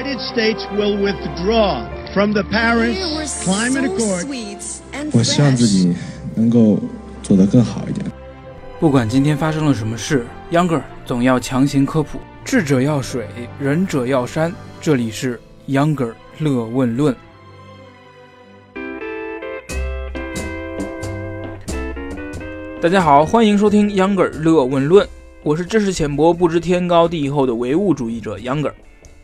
United States will withdraw from the Paris Climate Accord. 我希望自己能够做得更好一点。不管今天发生了什么事，Younger 总要强行科普。智者要水，仁者要山。这里是 Younger 乐问论。大家好，欢迎收听 Younger 乐问论。我是知识浅薄、不知天高地厚的唯物主义者 Younger。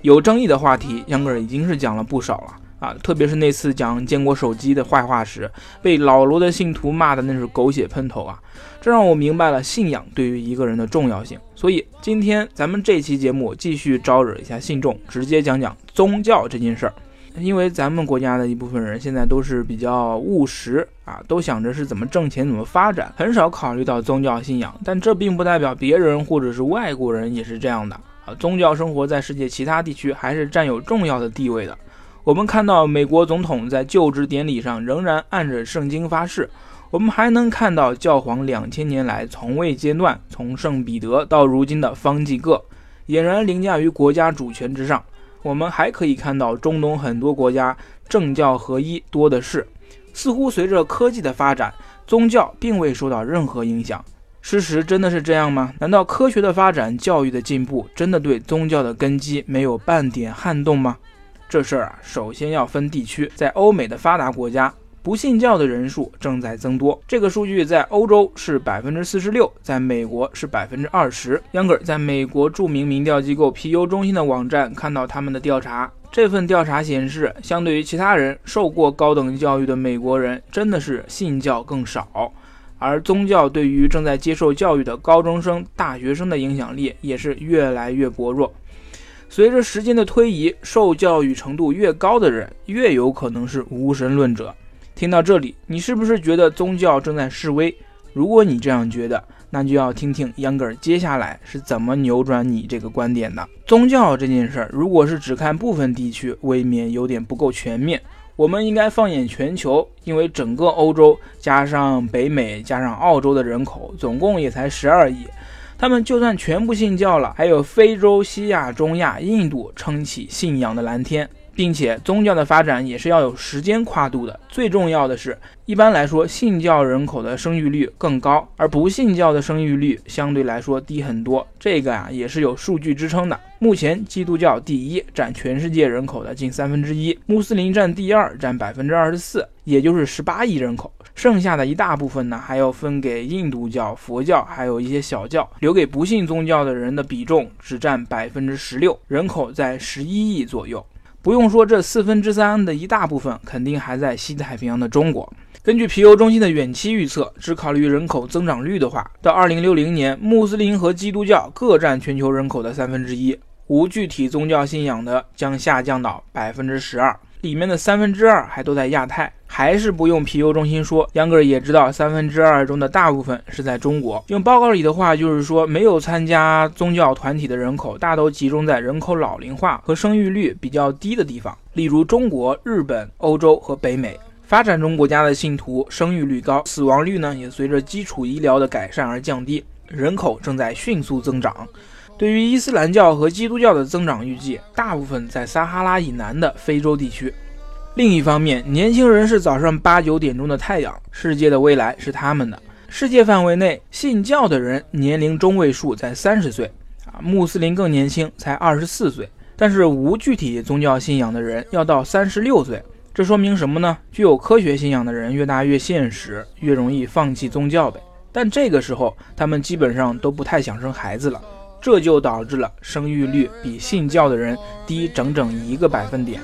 有争议的话题杨哥已经是讲了不少了啊！特别是那次讲坚果手机的坏话时，被老罗的信徒骂的那是狗血喷头啊！这让我明白了信仰对于一个人的重要性。所以今天咱们这期节目继续招惹一下信众，直接讲讲宗教这件事儿。因为咱们国家的一部分人现在都是比较务实啊，都想着是怎么挣钱、怎么发展，很少考虑到宗教信仰。但这并不代表别人或者是外国人也是这样的宗教生活在世界其他地区还是占有重要的地位的。我们看到美国总统在就职典礼上仍然按着圣经发誓，我们还能看到教皇两千年来从未间断，从圣彼得到如今的方济各，俨然凌驾于国家主权之上。我们还可以看到，中东很多国家政教合一多的是，似乎随着科技的发展，宗教并未受到任何影响。事实真的是这样吗？难道科学的发展、教育的进步，真的对宗教的根基没有半点撼动吗？这事儿啊，首先要分地区，在欧美的发达国家。不信教的人数正在增多，这个数据在欧洲是百分之四十六，在美国是百分之二十。Younger 在美国著名民调机构皮尤中心的网站看到他们的调查，这份调查显示，相对于其他人，受过高等教育的美国人真的是信教更少，而宗教对于正在接受教育的高中生、大学生的影响力也是越来越薄弱。随着时间的推移，受教育程度越高的人，越有可能是无神论者。听到这里，你是不是觉得宗教正在示威？如果你这样觉得，那就要听听秧歌儿接下来是怎么扭转你这个观点的。宗教这件事儿，如果是只看部分地区，未免有点不够全面。我们应该放眼全球，因为整个欧洲加上北美加上澳洲的人口，总共也才十二亿。他们就算全部信教了，还有非洲、西亚、中亚、印度撑起信仰的蓝天。并且宗教的发展也是要有时间跨度的。最重要的是，一般来说，信教人口的生育率更高，而不信教的生育率相对来说低很多。这个啊也是有数据支撑的。目前，基督教第一，占全世界人口的近三分之一；穆斯林占第二，占百分之二十四，也就是十八亿人口。剩下的一大部分呢，还要分给印度教、佛教，还有一些小教，留给不信宗教的人的比重只占百分之十六，人口在十一亿左右。不用说，这四分之三的一大部分肯定还在西太平洋的中国。根据皮尤中心的远期预测，只考虑人口增长率的话，到二零六零年，穆斯林和基督教各占全球人口的三分之一，无具体宗教信仰的将下降到百分之十二。里面的三分之二还都在亚太，还是不用皮尤中心说，杨哥也知道三分之二中的大部分是在中国。用报告里的话就是说，没有参加宗教团体的人口大都集中在人口老龄化和生育率比较低的地方，例如中国、日本、欧洲和北美。发展中国家的信徒生育率高，死亡率呢也随着基础医疗的改善而降低，人口正在迅速增长。对于伊斯兰教和基督教的增长预计，大部分在撒哈拉以南的非洲地区。另一方面，年轻人是早上八九点钟的太阳，世界的未来是他们的。世界范围内信教的人年龄中位数在三十岁，啊，穆斯林更年轻，才二十四岁。但是无具体宗教信仰的人要到三十六岁，这说明什么呢？具有科学信仰的人越大越现实，越容易放弃宗教呗。但这个时候，他们基本上都不太想生孩子了。这就导致了生育率比信教的人低整整一个百分点。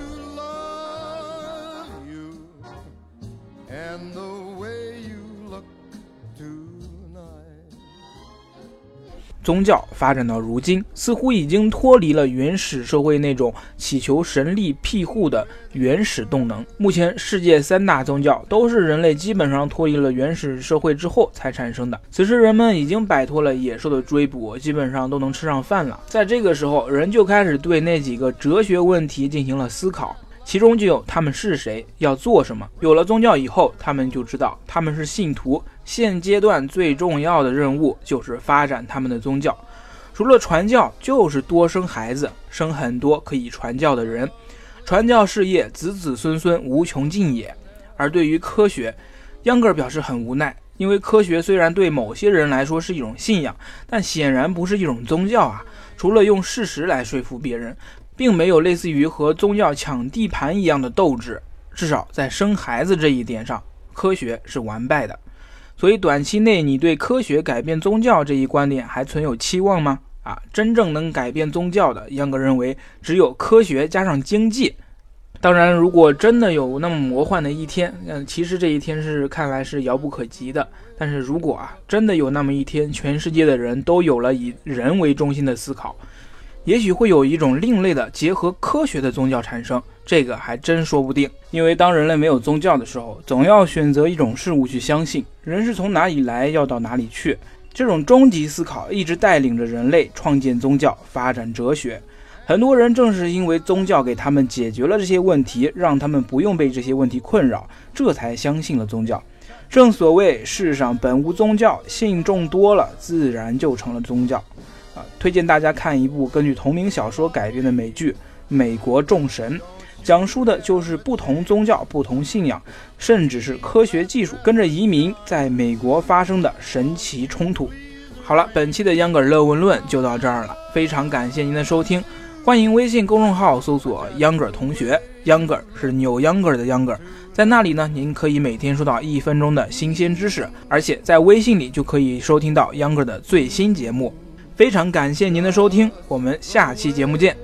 宗教发展到如今，似乎已经脱离了原始社会那种祈求神力庇护的原始动能。目前，世界三大宗教都是人类基本上脱离了原始社会之后才产生的。此时，人们已经摆脱了野兽的追捕，基本上都能吃上饭了。在这个时候，人就开始对那几个哲学问题进行了思考。其中就有他们是谁，要做什么。有了宗教以后，他们就知道他们是信徒。现阶段最重要的任务就是发展他们的宗教。除了传教，就是多生孩子，生很多可以传教的人，传教事业子子孙孙无穷尽也。而对于科学，秧歌尔表示很无奈，因为科学虽然对某些人来说是一种信仰，但显然不是一种宗教啊。除了用事实来说服别人，并没有类似于和宗教抢地盘一样的斗志。至少在生孩子这一点上，科学是完败的。所以短期内，你对科学改变宗教这一观点还存有期望吗？啊，真正能改变宗教的，秧歌认为只有科学加上经济。当然，如果真的有那么魔幻的一天，嗯，其实这一天是看来是遥不可及的。但是如果啊，真的有那么一天，全世界的人都有了以人为中心的思考，也许会有一种另类的结合科学的宗教产生。这个还真说不定，因为当人类没有宗教的时候，总要选择一种事物去相信。人是从哪里来，要到哪里去，这种终极思考一直带领着人类创建宗教、发展哲学。很多人正是因为宗教给他们解决了这些问题，让他们不用被这些问题困扰，这才相信了宗教。正所谓世上本无宗教，信众多了，自然就成了宗教。啊，推荐大家看一部根据同名小说改编的美剧《美国众神》。讲述的就是不同宗教、不同信仰，甚至是科学技术跟着移民在美国发生的神奇冲突。好了，本期的秧歌儿乐问论就到这儿了，非常感谢您的收听，欢迎微信公众号搜索“秧歌儿同学”，秧歌儿是扭秧歌儿的秧歌儿，在那里呢，您可以每天收到一分钟的新鲜知识，而且在微信里就可以收听到秧歌儿的最新节目。非常感谢您的收听，我们下期节目见。